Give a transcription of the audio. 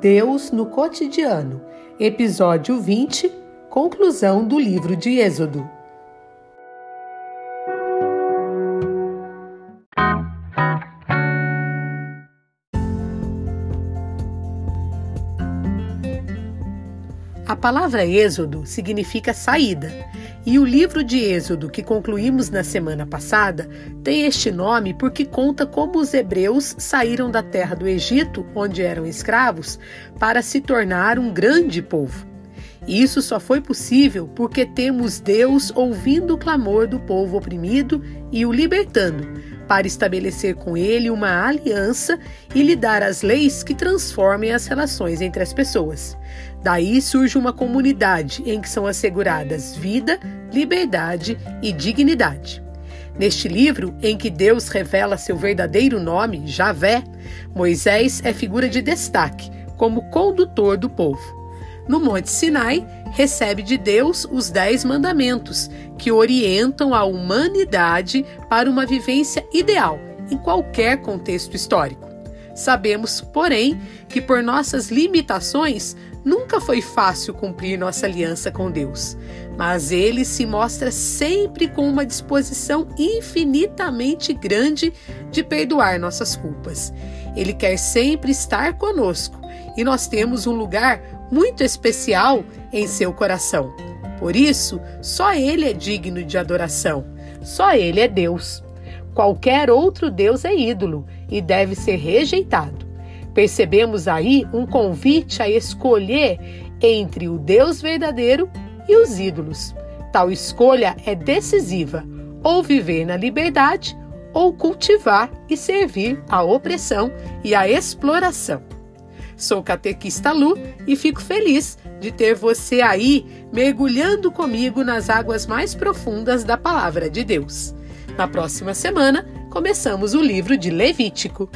Deus no cotidiano, episódio 20, conclusão do livro de Êxodo. A palavra Êxodo significa saída, e o livro de Êxodo, que concluímos na semana passada, tem este nome porque conta como os hebreus saíram da terra do Egito, onde eram escravos, para se tornar um grande povo. Isso só foi possível porque temos Deus ouvindo o clamor do povo oprimido e o libertando, para estabelecer com ele uma aliança e lhe dar as leis que transformem as relações entre as pessoas. Daí surge uma comunidade em que são asseguradas vida, liberdade e dignidade. Neste livro, em que Deus revela seu verdadeiro nome, Javé, Moisés é figura de destaque como condutor do povo. No Monte Sinai, recebe de Deus os Dez Mandamentos, que orientam a humanidade para uma vivência ideal em qualquer contexto histórico. Sabemos, porém, que por nossas limitações nunca foi fácil cumprir nossa aliança com Deus, mas ele se mostra sempre com uma disposição infinitamente grande de perdoar nossas culpas. Ele quer sempre estar conosco e nós temos um lugar muito especial em seu coração. Por isso, só ele é digno de adoração, só ele é Deus. Qualquer outro Deus é ídolo e deve ser rejeitado. Percebemos aí um convite a escolher entre o Deus verdadeiro e os ídolos. Tal escolha é decisiva: ou viver na liberdade, ou cultivar e servir a opressão e a exploração. Sou catequista Lu e fico feliz de ter você aí mergulhando comigo nas águas mais profundas da palavra de Deus. Na próxima semana, começamos o livro de Levítico.